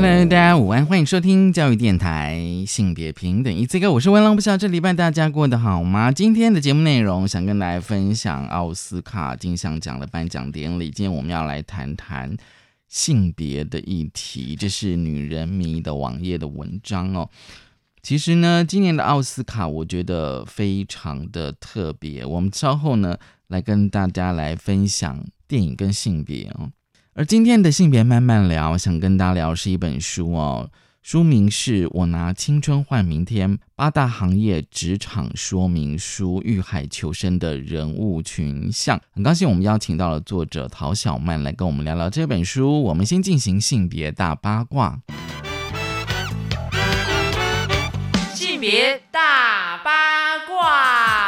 Hello，大家午安，欢迎收听教育电台性别平等一次个。我是文龙，不知道这礼拜大家过得好吗？今天的节目内容想跟大家分享奥斯卡金像奖的颁奖典礼。今天我们要来谈谈。性别的议题，这是女人迷的网页的文章哦。其实呢，今年的奥斯卡我觉得非常的特别。我们稍后呢来跟大家来分享电影跟性别哦。而今天的性别慢慢聊，想跟大家聊是一本书哦。书名是我拿青春换明天，八大行业职场说明书，遇海求生的人物群像。很高兴我们邀请到了作者陶小曼来跟我们聊聊这本书。我们先进行性别大八卦。性别大八卦。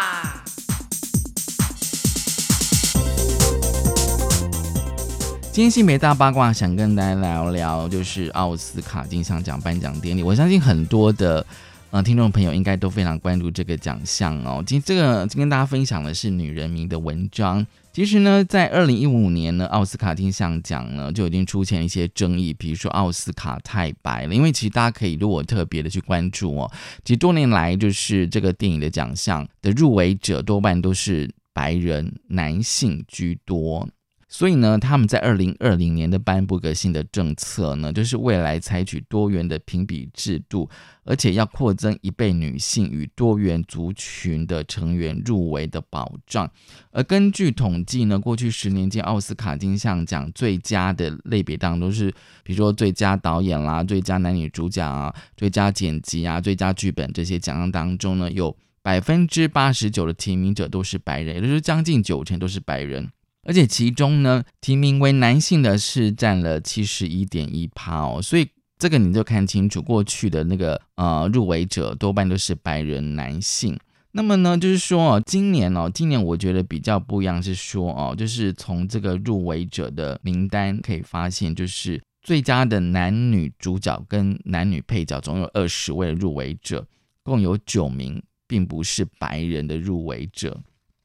今天性别大八卦，想跟大家聊聊，就是奥斯卡金像奖颁奖典礼。我相信很多的呃听众朋友应该都非常关注这个奖项哦。今这个今天大家分享的是女人名的文章。其实呢，在二零一五年呢，奥斯卡金像奖呢就已经出现一些争议，比如说奥斯卡太白了。因为其实大家可以如果特别的去关注哦，其实多年来就是这个电影的奖项的入围者多半都是白人男性居多。所以呢，他们在二零二零年的颁布个新的政策呢，就是未来采取多元的评比制度，而且要扩增一倍女性与多元族群的成员入围的保障。而根据统计呢，过去十年间奥斯卡金像奖最佳的类别当中，是比如说最佳导演啦、最佳男女主角啊、最佳剪辑啊、最佳剧本这些奖项当中呢，有百分之八十九的提名者都是白人，也就是将近九成都是白人。而且其中呢，提名为男性的是占了七十一点一趴哦，所以这个你就看清楚，过去的那个呃入围者多半都是白人男性。那么呢，就是说哦，今年哦，今年我觉得比较不一样，是说哦，就是从这个入围者的名单可以发现，就是最佳的男女主角跟男女配角总有二十位入围者，共有九名并不是白人的入围者。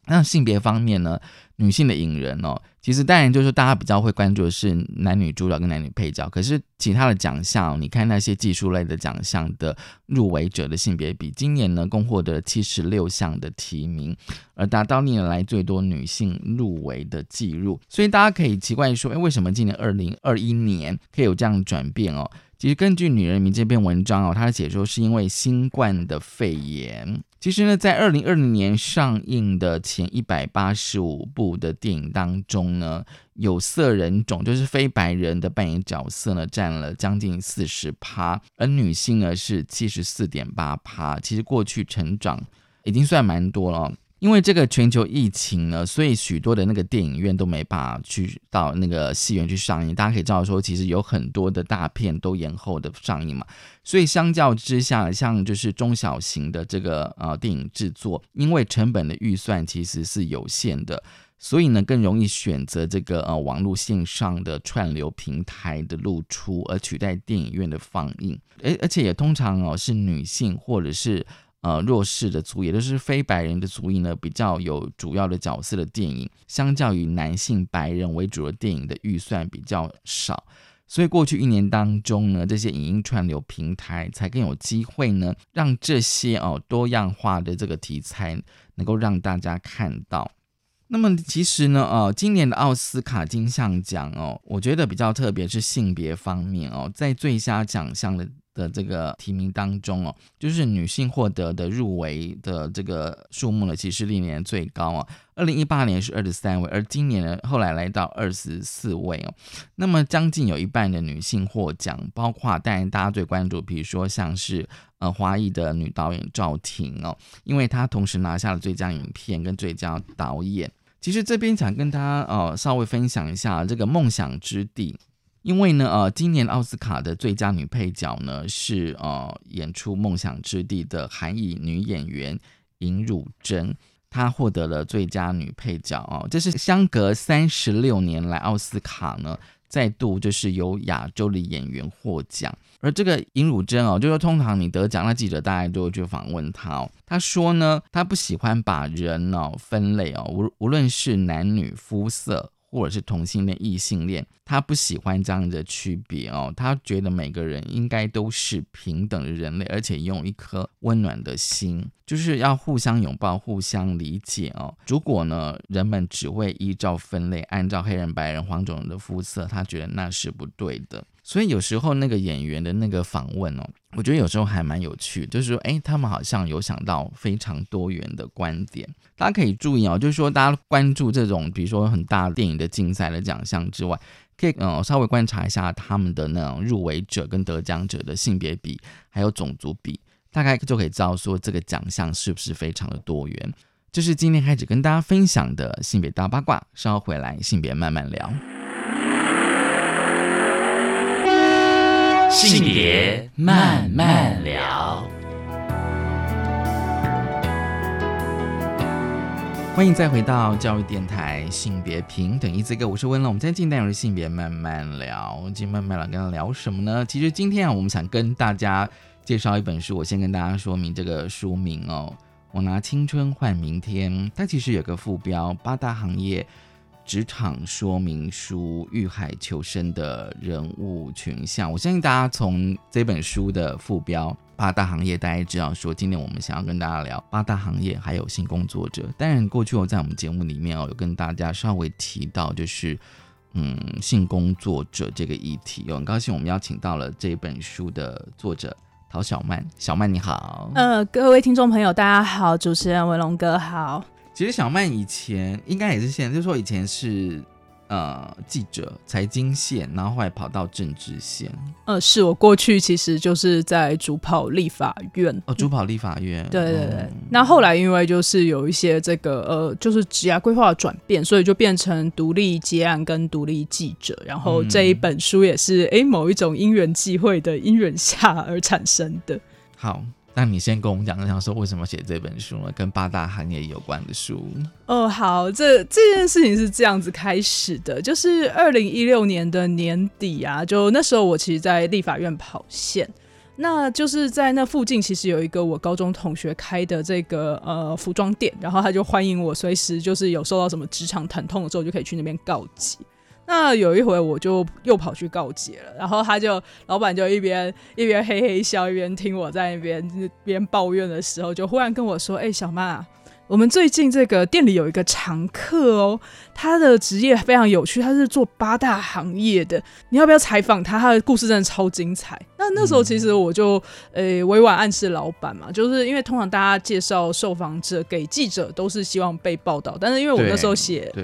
那性别方面呢？女性的影人哦，其实当然就是大家比较会关注的是男女主角跟男女配角。可是其他的奖项，你看那些技术类的奖项的入围者的性别比，今年呢共获得了七十六项的提名，而达到历年来最多女性入围的记录。所以大家可以奇怪说，哎，为什么今年二零二一年可以有这样转变哦？其实根据《女人迷》这篇文章哦，它的解说是因为新冠的肺炎。其实呢，在二零二零年上映的前一百八十五部的电影当中呢，有色人种就是非白人的扮演角色呢，占了将近四十趴，而女性呢是七十四点八趴。其实过去成长已经算蛮多了。因为这个全球疫情呢，所以许多的那个电影院都没办法去到那个戏院去上映。大家可以知道说，其实有很多的大片都延后的上映嘛。所以相较之下，像就是中小型的这个呃电影制作，因为成本的预算其实是有限的，所以呢更容易选择这个呃网络线上的串流平台的露出，而取代电影院的放映。而而且也通常哦是女性或者是。呃，弱势的族，也就是非白人的族裔呢，比较有主要的角色的电影，相较于男性白人为主的电影的预算比较少，所以过去一年当中呢，这些影音串流平台才更有机会呢，让这些哦多样化的这个题材能够让大家看到。那么其实呢，呃，今年的奥斯卡金像奖哦，我觉得比较特别是性别方面哦，在最佳奖项的。的这个提名当中哦，就是女性获得的入围的这个数目呢，其实历年最高啊。二零一八年是二十三位，而今年呢，后来来到二十四位哦。那么将近有一半的女性获奖，包括当然大家最关注，比如说像是呃华裔的女导演赵婷哦，因为她同时拿下了最佳影片跟最佳导演。其实这边想跟大家呃稍微分享一下这个梦想之地。因为呢，呃，今年奥斯卡的最佳女配角呢是呃演出《梦想之地》的韩裔女演员尹汝贞。她获得了最佳女配角哦，这是相隔三十六年来奥斯卡呢再度就是由亚洲的演员获奖。而这个尹汝贞哦，就说通常你得奖，那记者大概都会去访问她哦。她说呢，她不喜欢把人哦分类哦，无无论是男女肤色。或者是同性恋、异性恋，他不喜欢这样的区别哦。他觉得每个人应该都是平等的人类，而且用一颗温暖的心，就是要互相拥抱、互相理解哦。如果呢，人们只会依照分类，按照黑人、白人、黄种人的肤色，他觉得那是不对的。所以有时候那个演员的那个访问哦，我觉得有时候还蛮有趣，就是说，哎，他们好像有想到非常多元的观点。大家可以注意哦，就是说，大家关注这种，比如说很大电影的竞赛的奖项之外，可以嗯稍微观察一下他们的那种入围者跟得奖者的性别比，还有种族比，大概就可以知道说这个奖项是不是非常的多元。这是今天开始跟大家分享的性别大八卦，稍后回来性别慢慢聊。性别慢慢聊，欢迎再回到教育电台性别平等一这个，我是温乐。我们今天进单元是性别慢慢聊，今天慢慢聊跟他聊什么呢？其实今天啊，我们想跟大家介绍一本书。我先跟大家说明这个书名哦，我拿青春换明天。它其实有个副标：八大行业。职场说明书：遇海求生的人物群像。我相信大家从这本书的副标“八大行业”，大家知道说，今天我们想要跟大家聊八大行业，还有性工作者。当然，过去我在我们节目里面哦，有跟大家稍微提到，就是嗯，性工作者这个议题。很高兴我们邀请到了这本书的作者陶小曼。小曼你好，呃，各位听众朋友，大家好，主持人文龙哥好。其实小曼以前应该也是现在，就是说以前是呃记者，财经线，然后后来跑到政治线。呃，是我过去其实就是在主跑立法院。哦，主跑立法院。对对对。那后来因为就是有一些这个呃，就是职业规划的转变，所以就变成独立接案跟独立记者。然后这一本书也是哎某一种因缘际会的因缘下而产生的。好。那你先跟我们讲一讲，说为什么写这本书呢？跟八大行业有关的书。哦，好，这这件事情是这样子开始的，就是二零一六年的年底啊，就那时候我其实，在立法院跑线，那就是在那附近，其实有一个我高中同学开的这个呃服装店，然后他就欢迎我，随时就是有受到什么职场疼痛的时候，就可以去那边告急。那有一回我就又跑去告捷了，然后他就老板就一边一边嘿嘿笑，一边听我在那边边抱怨的时候，就忽然跟我说：“哎，小曼，啊我们最近这个店里有一个常客哦，他的职业非常有趣，他是做八大行业的，你要不要采访他？他的故事真的超精彩。”那那时候其实我就呃委婉暗示老板嘛，就是因为通常大家介绍受访者给记者都是希望被报道，但是因为我那时候写对。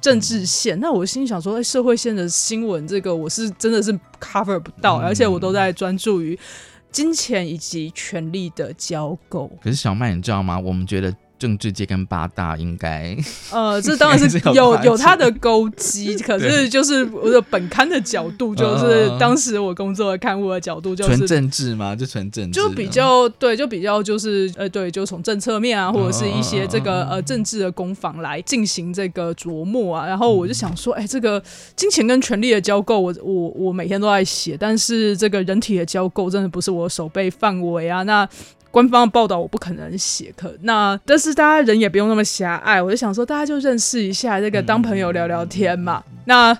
政治线，那我心想说，哎，社会线的新闻，这个我是真的是 cover 不到，而且我都在专注于金钱以及权力的交购。可是小麦，你知道吗？我们觉得。政治界跟八大应该，呃，这当然是 有有他的勾机，可是就是我的本刊的角度，就是当时我工作的刊物的角度，就是纯政治吗？就纯政治，就比较对，就比较就是呃，对，就从政策面啊，或者是一些这个呃政治的攻防来进行这个琢磨啊。然后我就想说，哎，这个金钱跟权力的交构，我我我每天都在写，但是这个人体的交构真的不是我手背范围啊。那官方的报道我不可能写，可那但是大家人也不用那么狭隘，我就想说大家就认识一下，这个当朋友聊聊天嘛。那。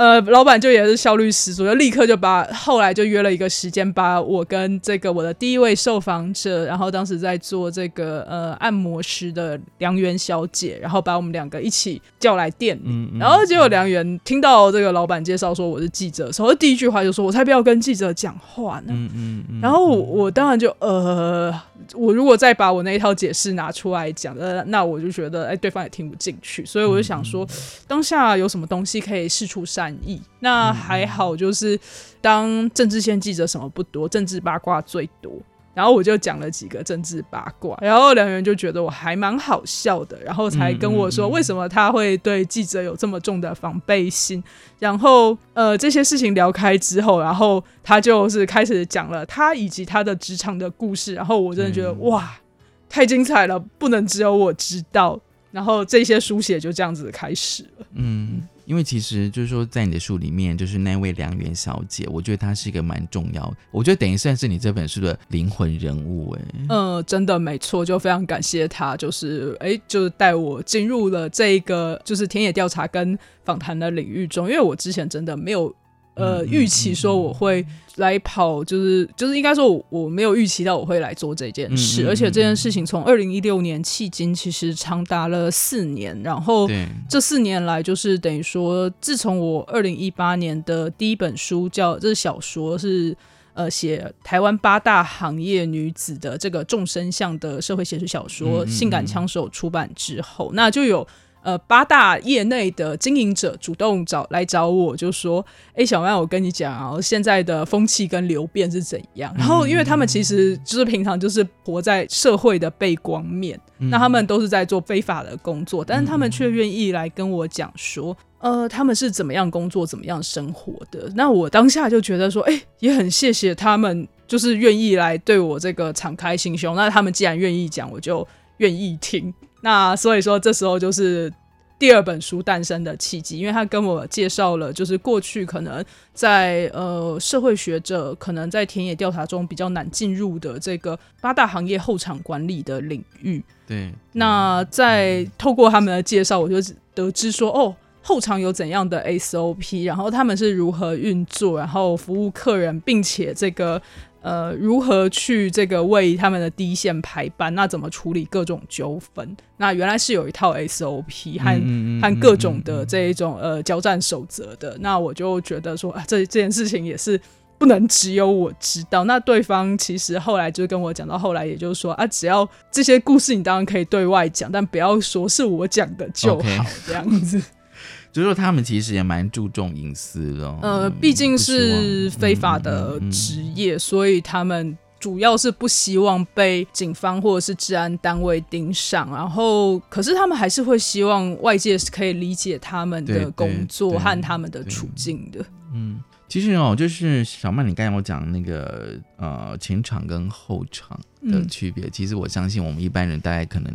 呃，老板就也是效率十足，就立刻就把后来就约了一个时间，把我跟这个我的第一位受访者，然后当时在做这个呃按摩师的梁媛小姐，然后把我们两个一起叫来店里，然后结果梁媛听到这个老板介绍说我是记者，时候第一句话就说：“我才不要跟记者讲话呢。”嗯嗯嗯，然后我当然就呃。我如果再把我那一套解释拿出来讲，呃，那我就觉得，哎，对方也听不进去，所以我就想说，当下有什么东西可以试出善意？那还好，就是当政治线记者什么不多，政治八卦最多。然后我就讲了几个政治八卦，然后梁元就觉得我还蛮好笑的，然后才跟我说为什么他会对记者有这么重的防备心。然后呃这些事情聊开之后，然后他就是开始讲了他以及他的职场的故事。然后我真的觉得哇，太精彩了，不能只有我知道。然后这些书写就这样子开始了。嗯，因为其实就是说，在你的书里面，就是那位梁元小姐，我觉得她是一个蛮重要，我觉得等于算是你这本书的灵魂人物。哎，嗯，真的没错，就非常感谢她，就是哎，就是带我进入了这个就是田野调查跟访谈的领域中，因为我之前真的没有。呃，预期说我会来跑，就是就是应该说，我我没有预期到我会来做这件事，而且这件事情从二零一六年迄今，其实长达了四年。然后这四年来，就是等于说，自从我二零一八年的第一本书叫这是小说，是呃写台湾八大行业女子的这个众生相的社会写实小说《性感枪手》出版之后，那就有。呃，八大业内的经营者主动找来找我，就说：“哎，小曼，我跟你讲啊，现在的风气跟流变是怎样？然后，因为他们其实就是平常就是活在社会的背光面，那他们都是在做非法的工作，但是他们却愿意来跟我讲说，呃，他们是怎么样工作、怎么样生活的。那我当下就觉得说，哎，也很谢谢他们，就是愿意来对我这个敞开心胸。那他们既然愿意讲，我就愿意听。”那所以说，这时候就是第二本书诞生的契机，因为他跟我介绍了，就是过去可能在呃社会学者可能在田野调查中比较难进入的这个八大行业后场管理的领域。对。那在透过他们的介绍，我就得知说，哦，后场有怎样的 SOP，然后他们是如何运作，然后服务客人，并且这个。呃，如何去这个为他们的第一线排班？那怎么处理各种纠纷？那原来是有一套 SOP 和和各种的这一种呃交战守则的。那我就觉得说啊，这这件事情也是不能只有我知道。那对方其实后来就跟我讲到后来，也就是说啊，只要这些故事你当然可以对外讲，但不要说是我讲的就好，这样子。就是说，他们其实也蛮注重隐私的。呃，毕竟是非法的职业，所以他们主要是不希望被警方或者是治安单位盯上。然后，可是他们还是会希望外界是可以理解他们的工作和他们的处境的。嗯，其实哦，就是小曼，你刚才我讲那个呃前场跟后场的区别，其实我相信我们一般人大概可能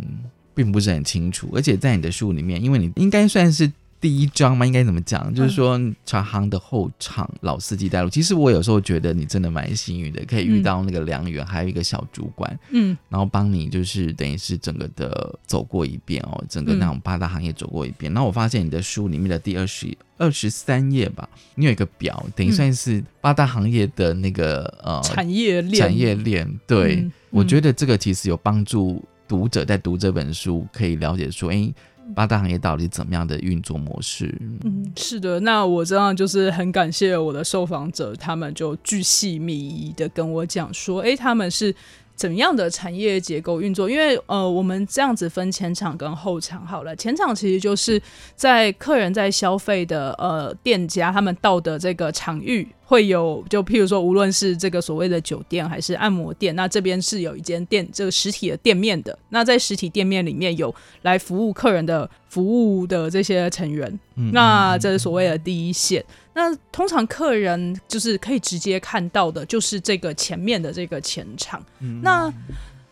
并不是很清楚。而且在你的书里面，因为你应该算是。第一章嘛，应该怎么讲？就是说，茶行的后场老司机带路。其实我有时候觉得你真的蛮幸运的，可以遇到那个梁远，还有一个小主管，嗯，然后帮你就是等于是整个的走过一遍哦，整个那种八大行业走过一遍。然后我发现你的书里面的第二十二十三页吧，你有一个表，等于算是八大行业的那个呃产业链。产业链，对我觉得这个其实有帮助读者在读这本书可以了解说，哎。八大行业到底怎么样的运作模式？嗯，是的，那我这样就是很感谢我的受访者，他们就巨细靡遗的跟我讲说，哎，他们是。怎样的产业结构运作？因为呃，我们这样子分前场跟后场好了。前场其实就是在客人在消费的呃店家，他们到的这个场域会有，就譬如说，无论是这个所谓的酒店还是按摩店，那这边是有一间店，这个实体的店面的。那在实体店面里面有来服务客人的服务的这些成员，那这是所谓的第一线。那通常客人就是可以直接看到的，就是这个前面的这个前场。那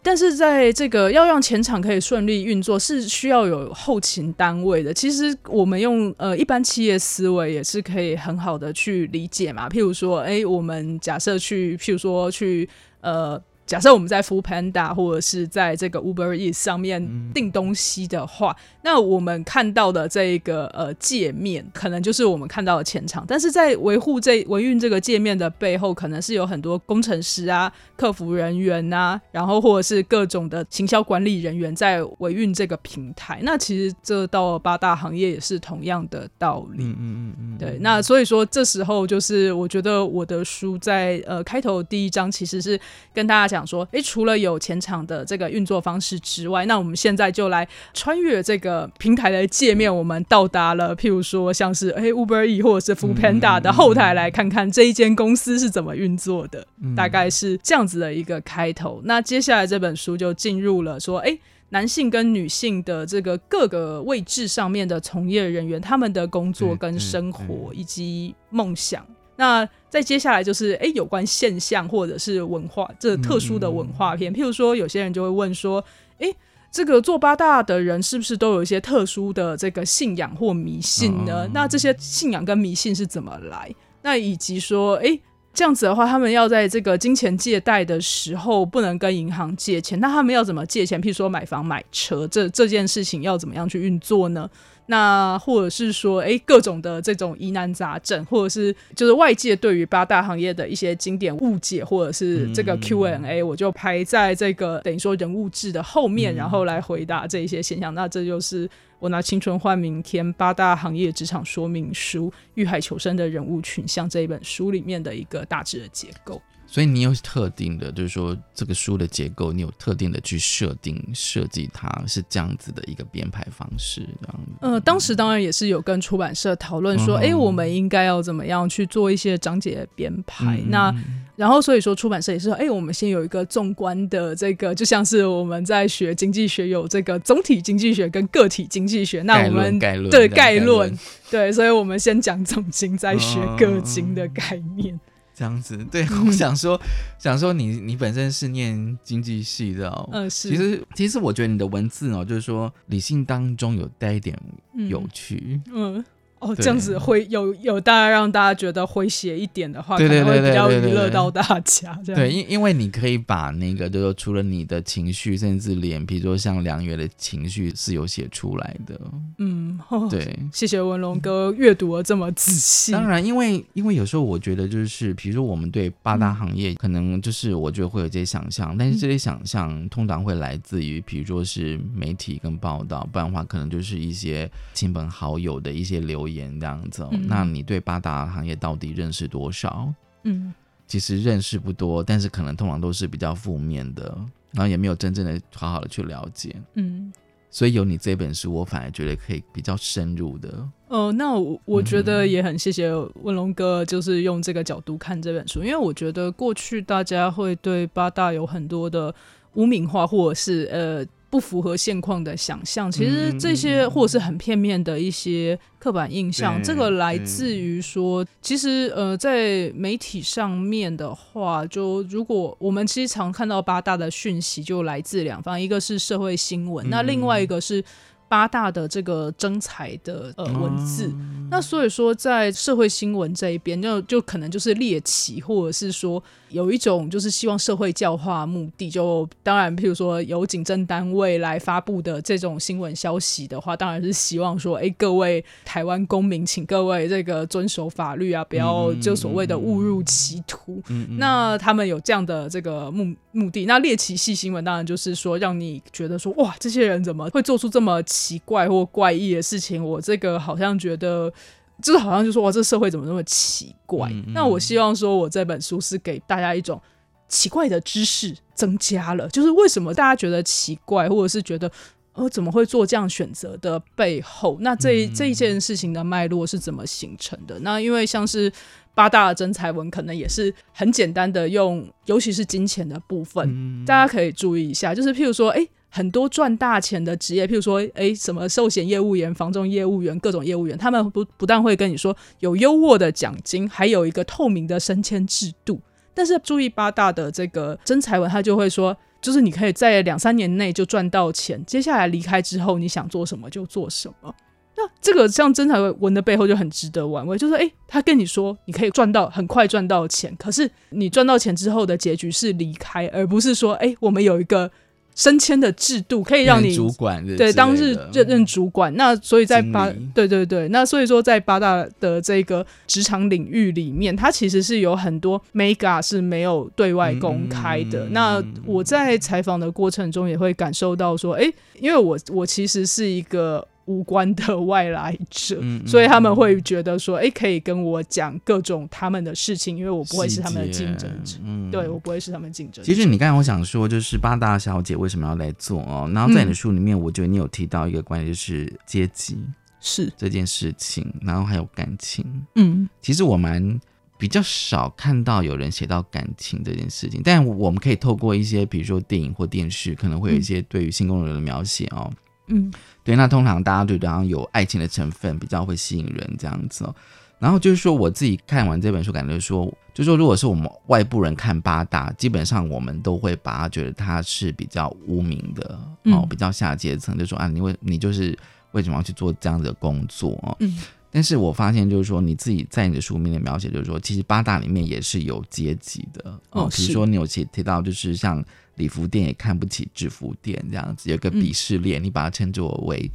但是在这个要让前场可以顺利运作，是需要有后勤单位的。其实我们用呃一般企业思维也是可以很好的去理解嘛。譬如说，哎，我们假设去，譬如说去呃。假设我们在 Food Panda 或者是在这个 Uber Eats 上面订东西的话，那我们看到的这一个呃界面，可能就是我们看到的前场。但是在维护这维运这个界面的背后，可能是有很多工程师啊、客服人员呐，然后或者是各种的行销管理人员在维运这个平台。那其实这到八大行业也是同样的道理。嗯嗯嗯。对，那所以说这时候就是我觉得我的书在呃开头第一章其实是跟大家。讲说，哎，除了有前场的这个运作方式之外，那我们现在就来穿越这个平台的界面，我们到达了，譬如说像是哎 Uber E 或者是 Food Panda 的后台，来看看这一间公司是怎么运作的，大概是这样子的一个开头。那接下来这本书就进入了说，哎，男性跟女性的这个各个位置上面的从业人员，他们的工作跟生活以及梦想。那再接下来就是哎，有关现象或者是文化这特殊的文化片，譬如说有些人就会问说，诶，这个做八大的人是不是都有一些特殊的这个信仰或迷信呢？哦那这些信仰跟迷信是怎么来？那以及说，诶，这样子的话，他们要在这个金钱借贷的时候不能跟银行借钱，那他们要怎么借钱？譬如说买房、买车，这这件事情要怎么样去运作呢？那或者是说，诶，各种的这种疑难杂症，或者是就是外界对于八大行业的一些经典误解，或者是这个 Q&A，、我就排在这个等于说人物志的后面，然后来回答这一些现象。那这就是我拿《青春换明天：八大行业职场说明书：遇海求生的人物群像》这一本书里面的一个大致的结构。所以你有特定的，就是说这个书的结构，你有特定的去设定设计，它是这样子的一个编排方式，这样子。呃，当时当然也是有跟出版社讨论说，哎、嗯我们应该要怎么样去做一些章节编排。嗯那然后所以说出版社也是说，哎、我们先有一个纵观的这个，就像是我们在学经济学有这个总体经济学跟个体经济学，那我们论概论对概论，对，所以我们先讲总经，再学个经的概念。这样子，对，我想说，想说你你本身是念经济系的哦，嗯、是，其实其实我觉得你的文字哦，就是说理性当中有带一点嗯。有趣，嗯。哦，这样子会有有大概让大家觉得诙谐一点的话，对对可能会对比较娱乐到大家。这样对，因因为你可以把那个，就是说除了你的情绪，甚至连比如说像梁月的情绪是有写出来的，嗯，哦、对。谢谢文龙哥阅读的这么仔细。当然，因为因为有时候我觉得就是，比如说我们对八大行业可能就是我觉得会有这些想象，但是这些想象通常会来自于，比如说是媒体跟报道，不然的话可能就是一些亲朋好友的一些留言这样子、哦。嗯那你对八大行业到底认识多少？嗯其实认识不多，但是可能通常都是比较负面的，然后也没有真正的好好的去了解。嗯，所以有你这本书，我反而觉得可以比较深入的。哦、那我我觉得也很谢谢文龙哥，就是用这个角度看这本书，因为我觉得过去大家会对八大有很多的污名化，或者是呃。不符合现况的想象，其实这些或者是很片面的一些刻板印象，对这个来自于说，其实呃，在媒体上面的话，就如果我们其实常看到八大的讯息，就来自两方，一个是社会新闻，那另外一个是八大的这个征才的呃文字。那所以说，在社会新闻这一边，就就可能就是猎奇，或者是说有一种就是希望社会教化目的。就当然，譬如说由警政单位来发布的这种新闻消息的话，当然是希望说，哎，各位台湾公民，请各位这个遵守法律啊，不要就所谓的误入歧途。那他们有这样的这个目目的。那猎奇系新闻当然就是说，让你觉得说，哇，这些人怎么会做出这么奇怪或怪异的事情？我这个好像觉得。就是好像就说哇，这社会怎么那么奇怪？嗯嗯那我希望说，我这本书是给大家一种奇怪的知识增加了，就是为什么大家觉得奇怪，或者是觉得呃怎么会做这样选择的背后，那这一这一件事情的脉络是怎么形成的？那因为像是八大的真才文，可能也是很简单的用，尤其是金钱的部分，嗯大家可以注意一下，就是譬如说，哎、很多赚大钱的职业，譬如说，哎，什么寿险业务员、房仲业务员、各种业务员，他们不不但会跟你说有优渥的奖金，还有一个透明的升迁制度。但是注意八大的这个真才文，他就会说，就是你可以在两三年内就赚到钱，接下来离开之后，你想做什么就做什么。那这个像真才文的背后就很值得玩味，就是诶，他跟你说你可以赚到很快赚到钱，可是你赚到钱之后的结局是离开，而不是说诶，我们有一个升迁的制度可以让你主管之对，当日任任主管。那所以在八对对对，那所以说在八大的这个职场领域里面，它其实是有很多 mega 是没有对外公开的。嗯那我在采访的过程中也会感受到说，哎，因为我我其实是一个。无关的外来者，嗯嗯所以他们会觉得说，哎，可以跟我讲各种他们的事情，因为我不会是他们的竞争者，嗯对我不会是他们竞争者。其实你刚才我想说，就是八大小姐为什么要来做哦？然后在你的书里面，我觉得你有提到一个观点，就是阶级是，这件事情，然后还有感情。嗯其实我蛮比较少看到有人写到感情这件事情，但我们可以透过一些，比如说电影或电视，可能会有一些对于性工作者的描写哦。嗯对，那通常大家对好像有爱情的成分比较会吸引人这样子哦。然后就是说，我自己看完这本书，感觉说，就说如果是我们外部人看八大，基本上我们都会把它觉得它是比较污名的哦，嗯比较下阶层，就说啊，你为你就是为什么要去做这样子的工作哦？嗯但是我发现，就是说你自己在你的书里面的描写，就是说，其实八大里面也是有阶级的哦比如说你有提提到，就是像礼服店也看不起制服店这样子，有个嗯鄙视链，你把它称之为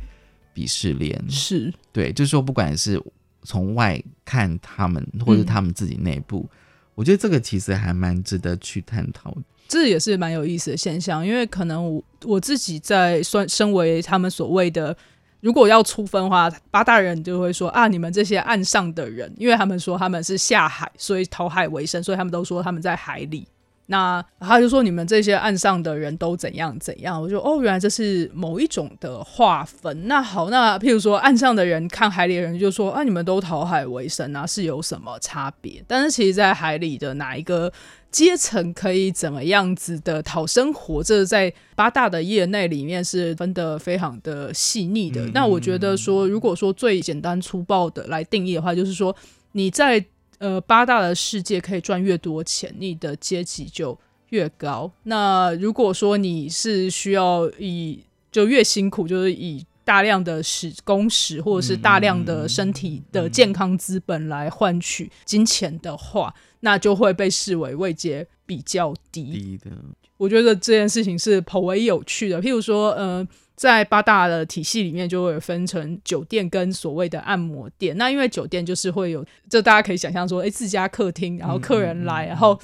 鄙视链。是，对，就是说，不管是从外看他们，或者嗯他们自己内部，我觉得这个其实还蛮值得去探讨的。这也是蛮有意思的现象，因为可能我我自己在算身为他们所谓的，如果要出分的话，八大人就会说啊，你们这些岸上的人，因为他们说他们是下海，所以投海为生，所以他们都说他们在海里。那他就说你们这些岸上的人都怎样怎样，我就哦，原来这是某一种的划分。那好，那譬如说岸上的人看海里的人就说啊，你们都讨海为生啊，是有什么差别？但是其实，在海里的哪一个阶层可以怎么样子的讨生活，这在八大的业内里面是分得非常的细腻的。那我觉得说，如果说最简单粗暴的来定义的话，就是说你在呃八大的世界可以赚越多钱，你的阶级就越高。那如果说你是需要以就越辛苦，就是以大量的时工时或者是大量的身体的健康资本来换取金钱的话，那就会被视为位阶比较低。低的，我觉得这件事情是颇为有趣的。譬如说，呃，在八大的体系里面，就会分成酒店跟所谓的按摩店。那因为酒店就是会有，这大家可以想象说，哎，自家客厅，然后客人来，然后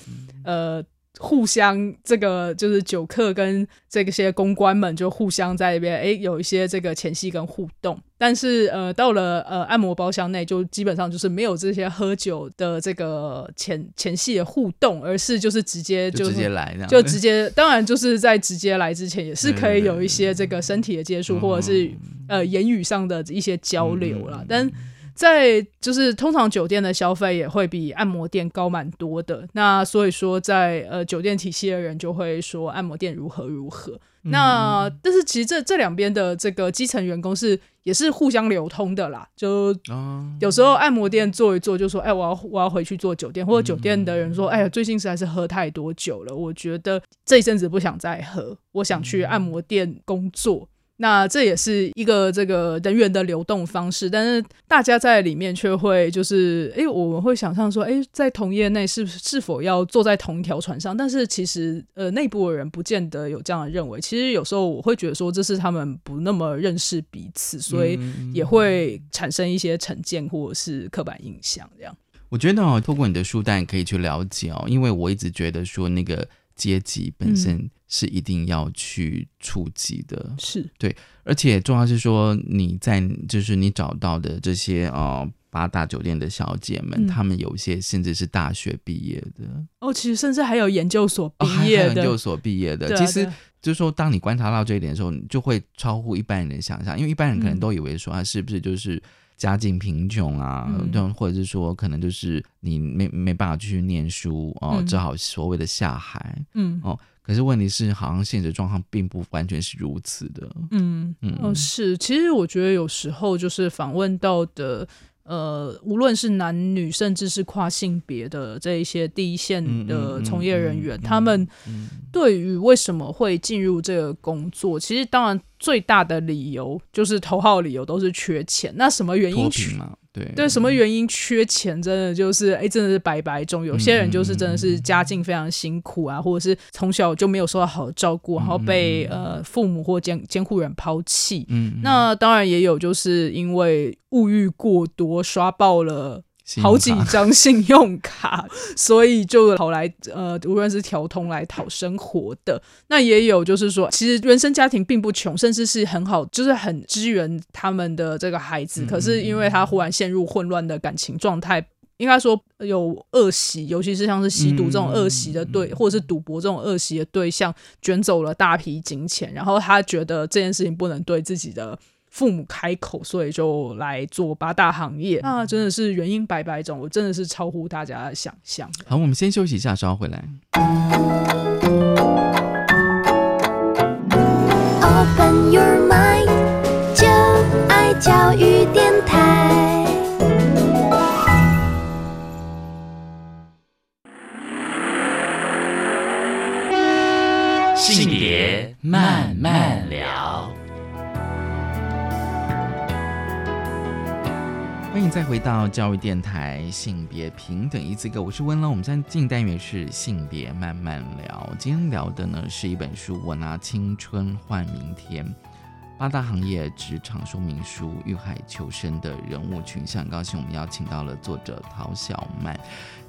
呃。互相这个就是酒客跟这些公关们就互相在那边哎有一些这个前戏跟互动，但是呃到了呃按摩包厢内就基本上就是没有这些喝酒的这个前前戏的互动，而是就是直接就直接来就直接，当然就是在直接来之前，也是可以有一些这个身体的接触，或者是呃言语上的一些交流啦。但在就是通常酒店的消费也会比按摩店高蛮多的。那所以说在，呃酒店体系的人就会说按摩店如何如何。那但是其实这这两边的这个基层员工是也是互相流通的啦，就哦，有时候按摩店做一做，就说：“哎，我要我要回去做酒店。”或者酒店的人说：“哎呀，最近实在是喝太多酒了，我觉得这一阵子不想再喝，我想去按摩店工作。”那这也是一个这个人员的流动方式，但是大家在里面却会就是，哎，我们会想象说，哎，在同业内是是否要坐在同一条船上？但是其实，呃，内部的人不见得有这样的认为。其实有时候我会觉得说，这是他们不那么认识彼此，所以也会产生一些成见或者是刻板印象这样。我觉得哦，透过你的书单可以去了解哦，因为我一直觉得说那个阶级本嗯身是一定要去触及的，是。对，而且重要是说你在就是你找到的这些呃八大酒店的小姐们，嗯。她们有一些甚至是大学毕业的，哦，其实甚至还有研究所毕业的，还有研究所毕业的，啊其实就是说，当你观察到这一点的时候，你就会超乎一般人的想象，因为一般人可能嗯。都以为说啊是不是就是家境贫穷啊，嗯对、或者是说可能就是你没没办法继续念书哦，嗯只好所谓的下海。嗯哦可是问题是，好像现实状况并不完全是如此的。嗯嗯哦，是，其实我觉得有时候就是访问到的，呃，无论是男女，甚至是跨性别的这一些第一线的从业人员，嗯他们嗯对于为什么会进入这个工作，其实当然最大的理由就是头号理由都是缺钱。那什么原因对对，什么原因缺钱？真的就是，哎，真的是白白中。有些人就是真的是家境非常辛苦啊，或者是从小就没有受到好的照顾，然后被呃父母或监监护人抛弃。嗯，那当然也有，就是因为物欲过多，刷爆了好几张信用卡，所以就跑来呃，无论是调通来讨生活的。那也有就是说，其实原生家庭并不穷，甚至是很好，就是很支援他们的这个孩子。嗯可是因为他忽然陷入混乱的感情状态。应该说有恶习，尤其是像是吸毒这种恶习的对，或者是赌博这种恶习的对象，卷走了大批金钱，然后他觉得这件事情不能对自己的父母开口，所以就来做八大行业。那真的是原因百百种，我真的是超乎大家的想象。好，我们先休息一下，稍后回来。Open your mind，就爱教育电台。性别慢慢聊。欢迎再回到教育电台性别平等一字个，我是温乐。我们现在进单元是性别慢慢聊，今天聊的呢是一本书《我拿青春换明天》，八大行业职场说明书，遇海求生的人物群像。很高兴我们邀请到了作者陶小曼。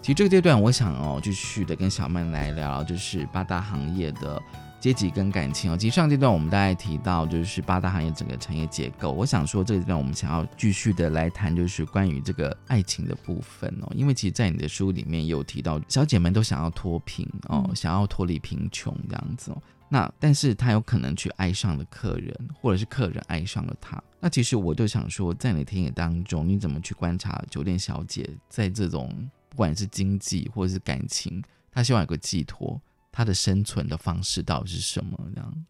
其实这个阶段，我想哦，继续的跟小曼来聊，就是八大行业的。阶级跟感情哦，其实上阶段我们大概提到就是八大行业整个产业结构。我想说这个阶段我们想要继续的来谈，就是关于这个爱情的部分哦。因为其实，在你的书里面有提到，小姐们都想要脱贫哦，想要脱离贫穷这样子哦。那但是她有可能去爱上了客人，或者是客人爱上了她。那其实我就想说，在你的田野当中，你怎么去观察酒店小姐在这种不管是经济或者是感情，她希望有个寄托。他的生存的方式到底是什么？这样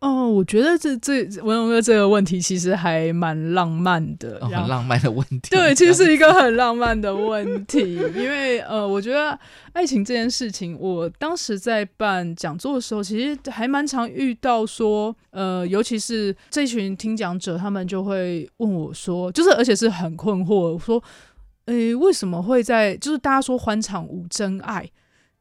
哦，我觉得这这文龙哥这个问题其实还蛮浪漫的，哦、很浪漫的问题。对，其实是一个很浪漫的问题，因为呃，我觉得爱情这件事情，我当时在办讲座的时候，其实还蛮常遇到说，呃，尤其是这群听讲者，他们就会问我说，就是而且是很困惑，说，诶，为什么会在就是大家说欢场无真爱？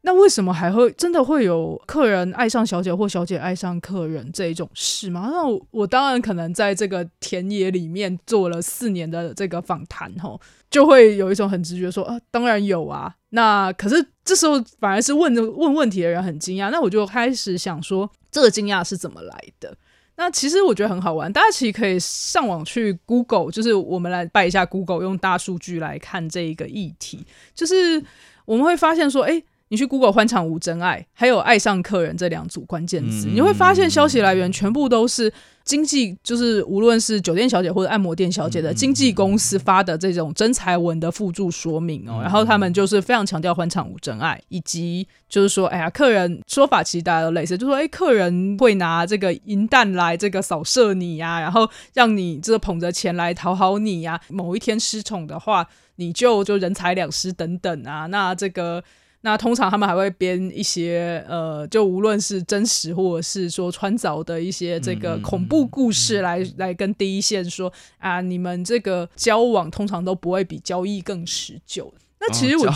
那为什么还会真的会有客人爱上小姐或小姐爱上客人这一种事吗？那我当然可能在这个田野里面做了四年的这个访谈，吼，就会有一种很直觉说啊，当然有啊。那可是这时候反而是问问问题的人很惊讶，那我就开始想说，这个惊讶是怎么来的？那其实我觉得很好玩，大家其实可以上网去 Google，就是我们来拜一下 Google，用大数据来看这一个议题，就是我们会发现说，哎。你去 Google 欢场无真爱，还有爱上客人这两组关键字，你会发现消息来源全部都是经纪，就是无论是酒店小姐或者按摩店小姐的经纪公司发的这种真才文的附注说明哦，然后他们就是非常强调欢场无真爱，以及就是说，哎呀，客人说法其实大家都类似，就说，哎，客人会拿这个银弹来这个扫射你呀，然后让你这个捧着钱来讨好你呀，某一天失宠的话，你就就人财两失等等啊，那这个。那通常他们还会编一些呃，就无论是真实或者是说穿凿的一些这个恐怖故事来来跟第一线说啊，你们这个交往通常都不会比交易更持久。那其实我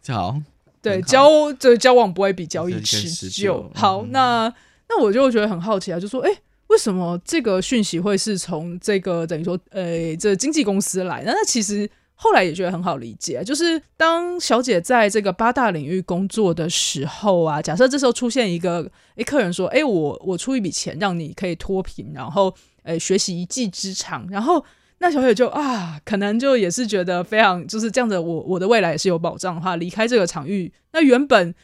交对交这交往不会比交易持久。好，那那我就觉得很好奇啊，就说哎，为什么这个讯息会是从这个等于说呃这经纪公司来？那那其实。后来也觉得很好理解，就是当小姐在这个八大领域工作的时候啊，假设这时候出现一个诶客人说，诶我我出一笔钱让你可以脱贫，然后诶学习一技之长，然后那小姐就啊，可能就也是觉得非常就是这样子，我我的未来也是有保障的话，离开这个场域，那原本。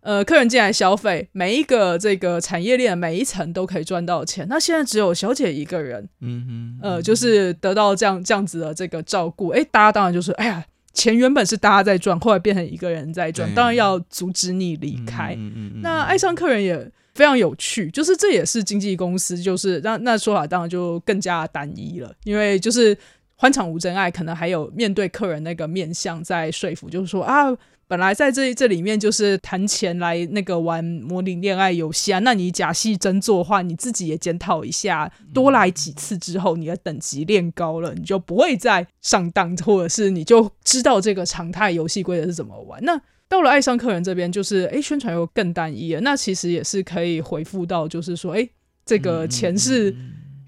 呃，客人进来消费，每一个这个产业链每一层都可以赚到钱。那现在只有小姐一个人，嗯哼，呃，就是得到这样这样子的这个照顾。哎，大家当然就是，哎呀，钱原本是大家在赚，后来变成一个人在赚，当然要阻止你离开。那爱上客人也非常有趣，就是这也是经纪公司，就是那那说法当然就更加单一了，因为就是欢场无真爱，可能还有面对客人那个面相在说服，就是说啊。本来在这这里面就是谈钱来那个玩模拟恋爱游戏啊，那你假戏真做的话，你自己也检讨一下，多来几次之后，你的等级练高了，你就不会再上当，或者是你就知道这个常态游戏规则是怎么玩。那到了爱上客人这边，就是诶，宣传又更单一了，那其实也是可以回复到，就是说，诶，这个钱是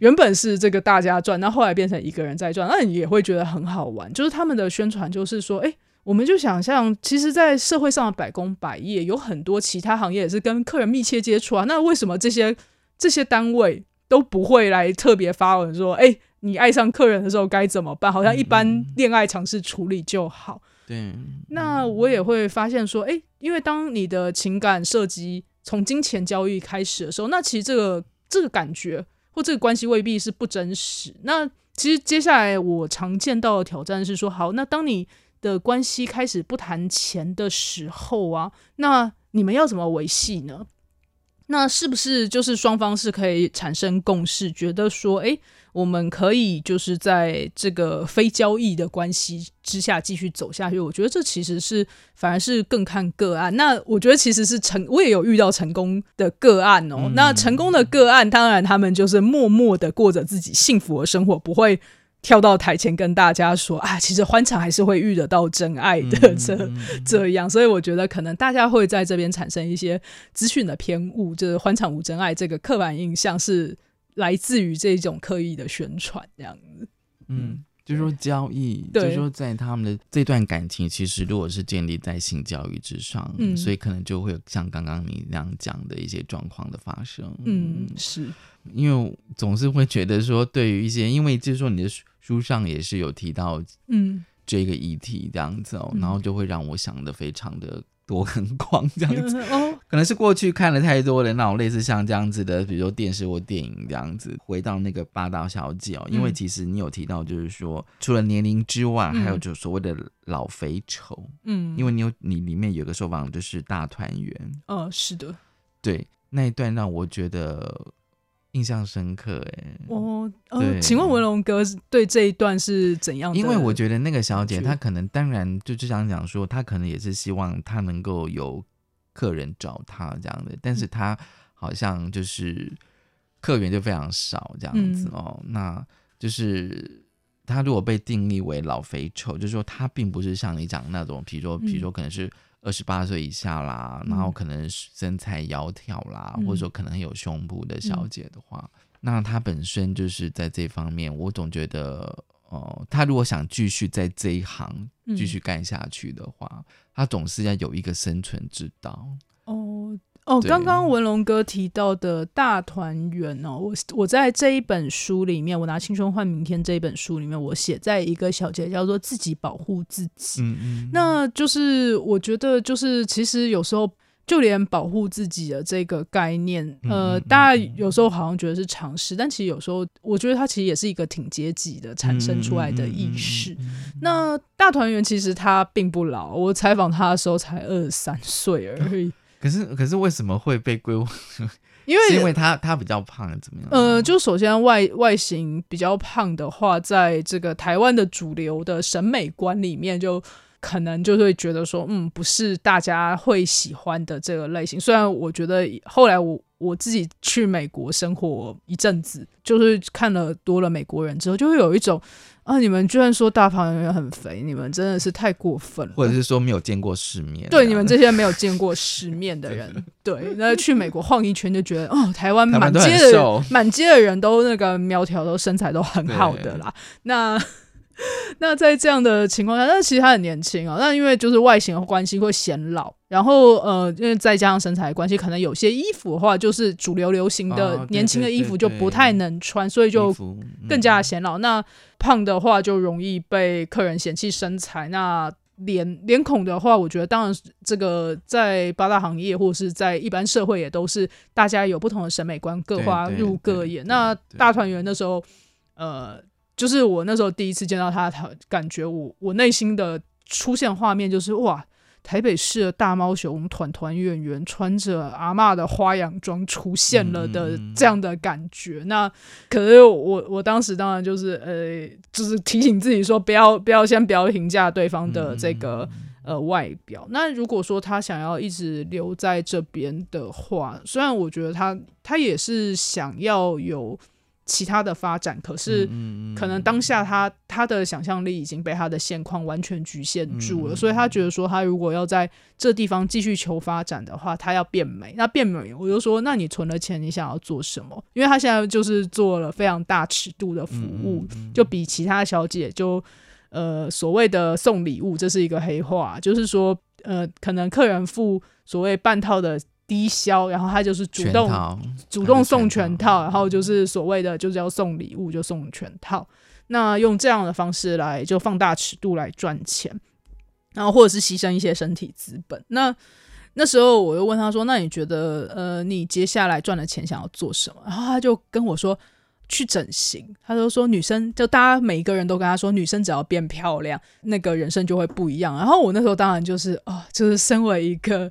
原本是这个大家赚，那后来变成一个人在赚，那你也会觉得很好玩。就是他们的宣传就是说，诶。我们就想象，其实，在社会上的百工百业，有很多其他行业也是跟客人密切接触啊。那为什么这些这些单位都不会来特别发文说：“哎，你爱上客人的时候该怎么办？”好像一般恋爱尝试处理就好。对。那我也会发现说：“哎，因为当你的情感涉及从金钱交易开始的时候，那其实这个这个感觉或这个关系未必是不真实。那其实接下来我常见到的挑战是说：好，那当你的关系开始不谈钱的时候啊，那你们要怎么维系呢？那是不是就是双方是可以产生共识，觉得说，哎，我们可以就是在这个非交易的关系之下继续走下去？我觉得这其实是反而是更看个案。那我觉得其实是成，我也有遇到成功的个案哦。那成功的个案，当然他们就是默默的过着自己幸福的生活，不会。跳到台前跟大家说啊，其实欢场还是会遇得到真爱的，这这样，所以我觉得可能大家会在这边产生一些资讯的偏误，就是欢场无真爱这个刻板印象是来自于这种刻意的宣传这样子。嗯，就是说交易，就是说在他们的这段感情，其实如果是建立在性教育之上，嗯，所以可能就会有像刚刚你那样讲的一些状况的发生。嗯，是因为总是会觉得说，对于一些，因为就是说你的。书上也是有提到，嗯，这个议题这样子哦，然后就会让我想的非常的多很广这样子。哦，可能是过去看了太多的那种类似像这样子的，比如说电视或电影这样子。回到那个霸道小姐哦，因为其实你有提到，就是说除了年龄之外，还有就所谓的老肥丑，嗯，因为你有你里面有个受访就是大团圆，哦，是的，对那一段让我觉得。印象深刻哎，哦，呃，请问文龙哥对这一段是怎样？因为我觉得那个小姐她可能当然就就想讲说，她可能也是希望她能够有客人找她这样的，但是她好像就是客源就非常少这样子哦。那就是她如果被定义为老肥丑，就是说她并不是像你讲那种，比如说比如说可能是。二十八岁以下啦，然后可能身材窈窕啦，或者说可能有胸部的小姐的话，那她本身就是在这方面，我总觉得，哦，她如果想继续在这一行继续干下去的话，她总是要有一个生存之道。哦。哦，刚刚文龙哥提到的大团圆哦，我我在这一本书里面，我拿青春换明天这一本书里面，我写在一个小节叫做自己保护自己。嗯嗯，那就是我觉得就是其实有时候就连保护自己的这个概念，呃，大家有时候好像觉得是常识，但其实有时候我觉得它其实也是一个挺阶级的产生出来的意识。那大团圆其实他并不老，我采访他的时候才二十三岁而已。可是，可是为什么会被归？因为因为他他比较胖，怎么样？呃，就首先外外形比较胖的话，在这个台湾的主流的审美观里面，就可能就会觉得说，嗯，不是大家会喜欢的这个类型。虽然我觉得后来我我自己去美国生活一阵子，就是看了多了美国人之后，就会有一种。啊！你们居然说大胖圆很肥，你们真的是太过分了。或者是说没有见过世面？对，你们这些没有见过世面的人，对，那去美国晃一圈就觉得，哦，台湾满街的满街的人都那个苗条，都身材都很好的啦。那。那在这样的情况下，那其实他很年轻啊。那因为就是外形的关系会显老，然后呃，因为再加上身材关系，可能有些衣服的话，就是主流流行的年轻的衣服就不太能穿，所以就更加显老。那胖的话就容易被客人嫌弃身材。那脸脸孔的话，我觉得当然这个在八大行业或者是在一般社会也都是大家有不同的审美观，各花入各眼。那大团圆的时候，呃。就是我那时候第一次见到他，他感觉我我内心的出现画面就是哇，台北市的大猫熊团团圆圆穿着阿妈的花洋装出现了的这样的感觉。那可是我我当时当然就是呃，就是提醒自己说不要不要先不要评价对方的这个呃外表。那如果说他想要一直留在这边的话，虽然我觉得他他也是想要有。其他的发展，可是可能当下他他的想象力已经被他的现况完全局限住了，所以他觉得说，他如果要在这地方继续求发展的话，他要变美。那变美，我就说，那你存了钱，你想要做什么？因为他现在就是做了非常大尺度的服务，就比其他小姐就呃所谓的送礼物，这是一个黑话，就是说呃可能客人付所谓半套的。低消，然后他就是主动主动送全套，然后就是所谓的就是要送礼物就送全套，那用这样的方式来就放大尺度来赚钱，然后或者是牺牲一些身体资本。那那时候我又问他说：“那你觉得呃，你接下来赚的钱想要做什么？”然后他就跟我说：“去整形。”他就说：“女生就大家每一个人都跟他说，女生只要变漂亮，那个人生就会不一样。”然后我那时候当然就是哦，就是身为一个。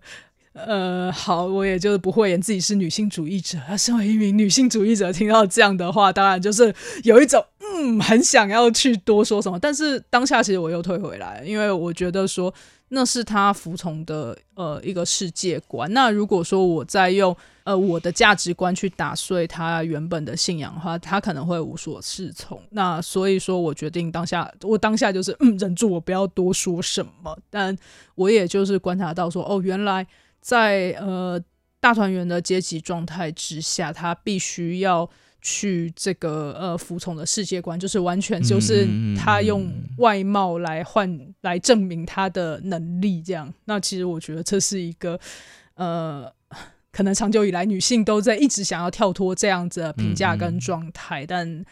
呃，好，我也就是不讳言自己是女性主义者。身为一名女性主义者，听到这样的话，当然就是有一种嗯，很想要去多说什么。但是当下其实我又退回来，因为我觉得说那是他服从的呃一个世界观。那如果说我在用呃我的价值观去打碎他原本的信仰的话，他可能会无所适从。那所以说我决定当下，我当下就是嗯忍住，我不要多说什么。但我也就是观察到说，哦，原来。在呃大团圆的阶级状态之下，他必须要去这个呃服从的世界观，就是完全就是他用外貌来换来证明他的能力，这样。那其实我觉得这是一个呃，可能长久以来女性都在一直想要跳脱这样子的评价跟状态，但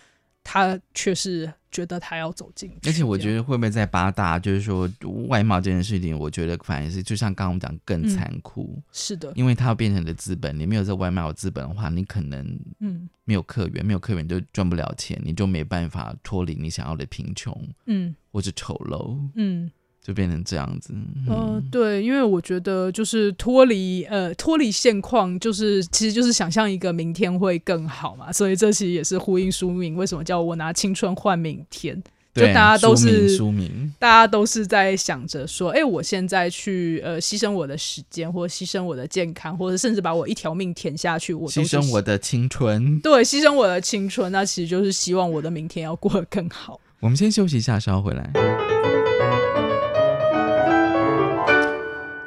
她却是。觉得他要走进去，而且我觉得会不会在八大，就是说外貌这件事情，我觉得反而是就像刚刚我们讲更残酷，是的，因为他要变成的资本，你没有这外貌资本的话，你可能嗯没有客源，没有客源就赚不了钱，你就没办法脱离你想要的贫穷，嗯，或者丑陋，嗯。就变成这样子，嗯，对，因为我觉得就是脱离呃脱离现况，就是其实就是想象一个明天会更好嘛，所以这其实也是呼应书名为什么叫我拿青春换明天，就大家都是书名，大家都是在想着说，哎，我现在去呃牺牲我的时间，或者牺牲我的健康，或者甚至把我一条命填下去，我牺牲我的青春，对，牺牲我的青春，那其实就是希望我的明天要过得更好。我们先休息一下，稍后回来。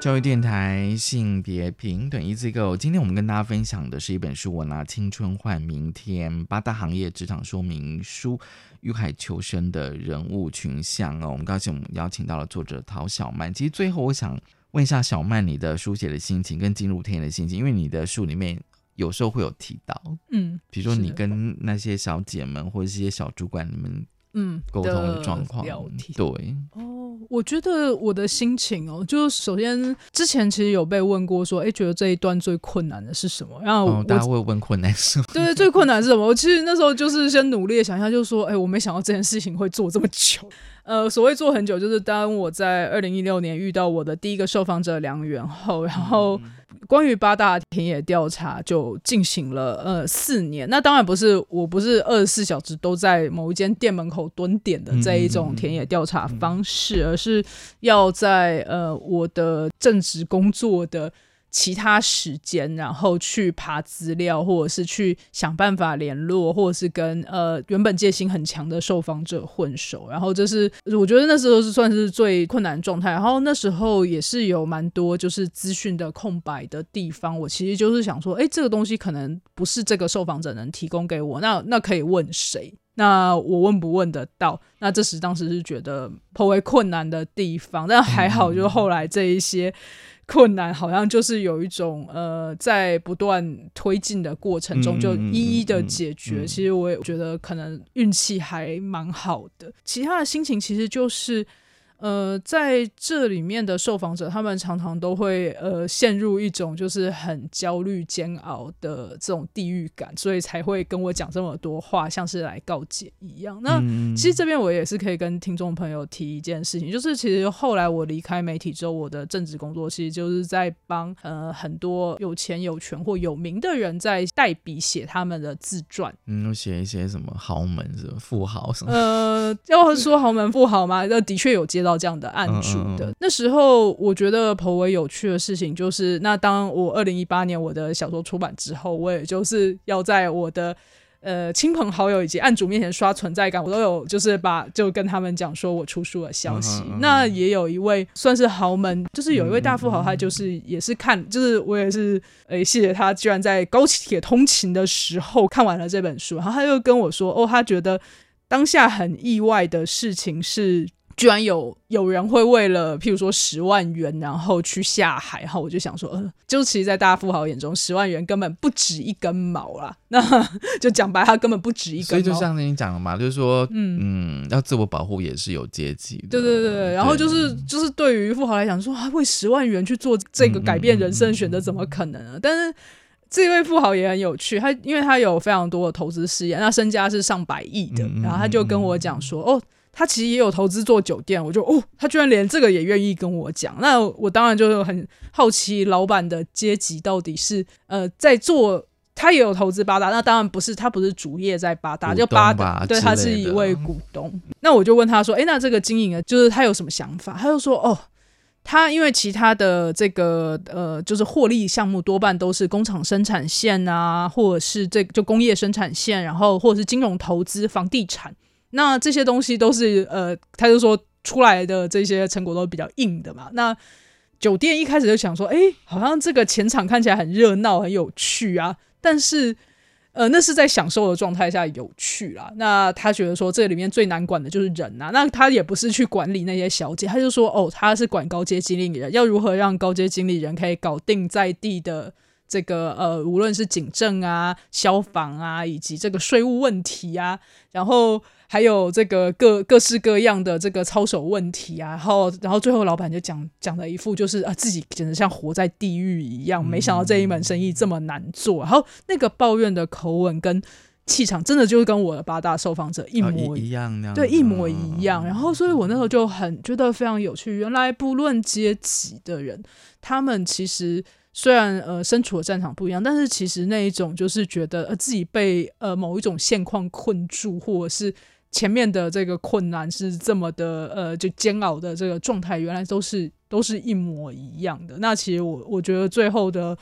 教育电台性别平等一字购，今天我们跟大家分享的是一本书，我拿青春换明天，八大行业职场说明书，遇海求生的人物群像哦。我们高兴我们邀请到了作者陶小曼。其实最后我想问一下小曼，你的书写的心情跟进入天的心情，因为你的书里面有时候会有提到，嗯，比如说你跟那些小姐们或者一些小主管，你们。嗯，沟通的状况，对哦，我觉得我的心情哦，就是首先之前其实有被问过说，哎，觉得这一段最困难的是什么？然后大家会问困难是什么？对，最困难是什么？我其实那时候就是先努力想一下，就是说，哎，我没想到这件事情会做这么久。呃，所谓做很久，就是当我在二零一六年遇到我的第一个受访者梁元后，然后。关于八大田野调查就进行了呃四年，那当然不是我不是二十四小时都在某一间店门口蹲点的这一种田野调查方式，而是要在呃我的正职工作的。其他时间，然后去爬资料，或者是去想办法联络，或者是跟呃原本戒心很强的受访者混熟，然后这是我觉得那时候是算是最困难状态。然后那时候也是有蛮多就是资讯的空白的地方，我其实就是想说，哎，这个东西可能不是这个受访者能提供给我，那那可以问谁？那我问不问得到？那这时当时是觉得颇为困难的地方，但还好，就后来这一些。困难好像就是有一种呃，在不断推进的过程中就一一的解决。其实我也觉得可能运气还蛮好的。其他的心情其实就是。呃，在这里面的受访者，他们常常都会呃陷入一种就是很焦虑、煎熬的这种地狱感，所以才会跟我讲这么多话，像是来告解一样。那其实这边我也是可以跟听众朋友提一件事情，就是其实后来我离开媒体之后，我的正职工作其实就是在帮呃很多有钱有权或有名的人在代笔写他们的自传，嗯，写一些什么豪门什么富豪什么？呃，要说豪门富豪嘛，那的确有接到。到这样的案主的那时候，我觉得颇为有趣的事情就是，那当我二零一八年我的小说出版之后，我也就是要在我的呃亲朋好友以及案主面前刷存在感，我都有就是把就跟他们讲说我出书的消息。那也有一位算是豪门，就是有一位大富豪，他就是也是看，就是我也是诶谢谢他，居然在高铁通勤的时候看完了这本书，然后他又跟我说，哦，他觉得当下很意外的事情是。居然有有人会为了譬如说十万元，然后去下海，然后我就想说，呃，就其实，在大富豪眼中，十万元根本不值一根毛啦。那就讲白，他根本不值一根。所以就像你讲的嘛，就是说，嗯嗯，要自我保护也是有阶级的。对对对，然后就是就是对于富豪来讲，说啊，为十万元去做这个改变人生的选择，怎么可能啊？但是这位富豪也很有趣，他因为他有非常多的投资事业，那身家是上百亿的，然后他就跟我讲说，哦。他其实也有投资做酒店，我就哦，他居然连这个也愿意跟我讲，那我当然就很好奇老板的阶级到底是呃在做。他也有投资八大，那当然不是，他不是主业在八大，就八大，对，他是一位股东。那我就问他说：“诶，那这个经营的，就是他有什么想法？”他就说：“哦，他因为其他的这个呃，就是获利项目多半都是工厂生产线啊，或者是这就工业生产线，然后或者是金融投资、房地产，那这些东西都是呃，他就说出来的这些成果都比较硬的嘛。那酒店一开始就想说，哎，好像这个前场看起来很热闹、很有趣啊，但是。呃，那是在享受的状态下有趣啦。那他觉得说这里面最难管的就是人啊。那他也不是去管理那些小姐，他就说哦，他是管高阶经理人，要如何让高阶经理人可以搞定在地的这个呃，无论是警政啊、消防啊，以及这个税务问题啊，然后还有这个各各式各样的这个操守问题啊，然后然后最后老板就讲讲了一副就是啊自己简直像活在地狱一样，没想到这一门生意这么难做，然后那个抱怨的口吻跟气场真的就是跟我的八大受访者一哦模一样，对，一模一样。然后，所以我那时候就很觉得非常有趣。原来不论阶级的人，他们其实虽然呃身处的战场不一样，但是其实那一种就是觉得呃自己被呃某一种现况困住，或者是前面的这个困难是这么的呃就煎熬的这个状态，原来都是都是一模一样的。那其实我我觉得最后的。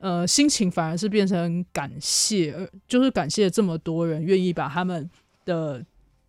呃，心情反而是变成感谢，就是感谢这么多人愿意把他们的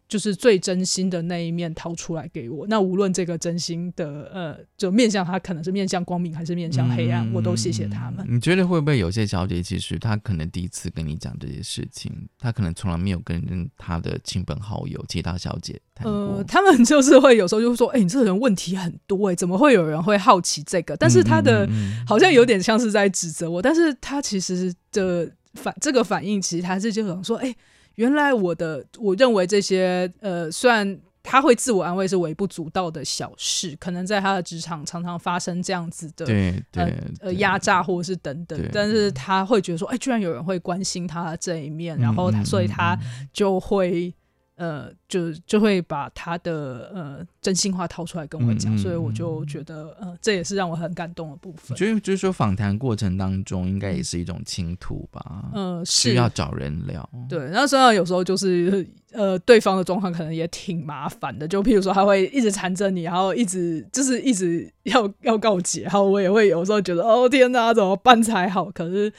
就是最真心的那一面掏出来给我。那无论这个真心的呃，就面向他可能是面向光明还是面向黑暗，我都谢谢他们。你觉得会不会有些小姐，其实她可能第一次跟你讲这些事情，她可能从来没有跟她的亲朋好友、其他小姐谈过？呃，他们就是会有时候就会说：“哎、你这个人问题很多哎、怎么会有人会好奇这个？”但是他的、好像有点像是在指责我，但是他其实的反这个反应，其实他是就想说：“哎、原来我的我认为这些呃，虽然他会自我安慰是微不足道的小事，可能在他的职场常常发生这样子的对对呃对。压榨或者是等等，但是他会觉得说，哎，居然有人会关心他的这一面，然后他所以他嗯。就会呃就就会把他的呃真心话掏出来跟我讲，嗯嗯所以我就觉得呃这也是让我很感动的部分。觉得就是说，访谈过程当中应该也是一种倾吐吧，呃，是需要找人聊。对，那虽然有时候就是呃，对方的状况可能也挺麻烦的，就譬如说他会一直缠着你，然后一直就是一直要要告解，然后我也会有时候觉得哦天哪，怎么办才好？可是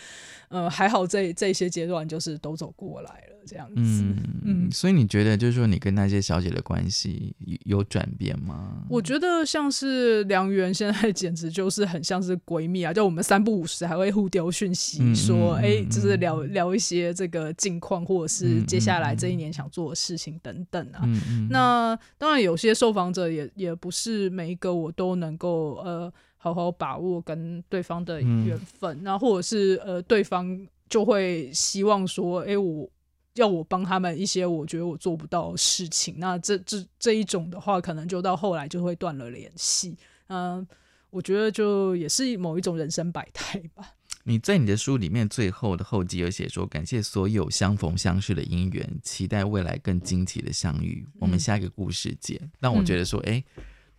呃还好这这些阶段就是都走过来了，这样子。嗯嗯所以你觉得就是说你跟那些小姐的关系有有转变吗？我觉得像是梁媛现在简直就是很像是闺蜜啊，就我们三不五时还会互丢讯息嗯说，哎、嗯嗯就是嗯聊聊一些这个近况，或者是嗯接下来嗯这一年想做的事情等等啊。那当然，有些受访者也也不是每一个我都能够呃好好把握跟对方的嗯缘分，那、或者是呃对方就会希望说，哎、我要我帮他们一些我觉得我做不到的事情，那这这这一种的话，可能就到后来就会断了联系。嗯、我觉得就也是某一种人生百态吧。你在你的书里面最后的后记有写说，感谢所有相逢相识的姻缘，期待未来更惊奇的相遇。我们嗯下一个故事见。让我觉得说，哎、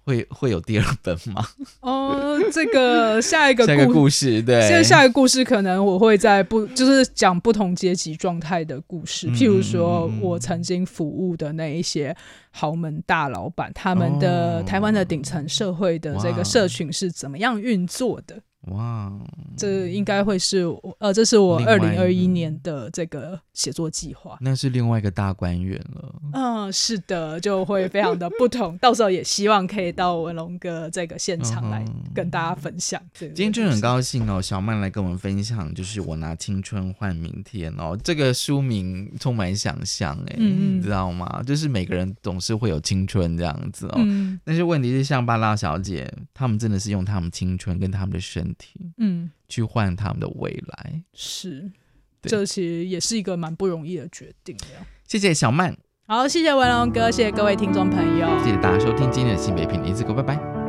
会会有第二本吗？哦、这个下一个下一个故故事，对，现在下一个故事可能我会在不就是讲不同阶级状态的故事，嗯譬如说我曾经服务的那一些豪门大老板，他们的哦台湾的顶层社会的这个社群是怎么样运作的。哇，这应该会是我呃，这是我二零二一年的这个写作计划。那是另外一个大观园了。嗯，是的，就会非常的不同。到时候也希望可以到文龙哥这个现场来跟大家分享。今天真的很高兴哦，小曼来跟我们分享，就是我拿青春换明天哦，这个书名充满想象哎，嗯嗯你知道吗？就是每个人总是会有青春这样子哦，嗯但是问题是，像巴拉小姐，他们真的是用他们青春跟他们的身体嗯。去换他们的未来。是，对这其实也是一个蛮不容易的决定的。谢谢小曼，好，谢谢文龙哥，谢谢各位听众朋友，谢谢大家收听今天的性别平的一次歌，拜拜。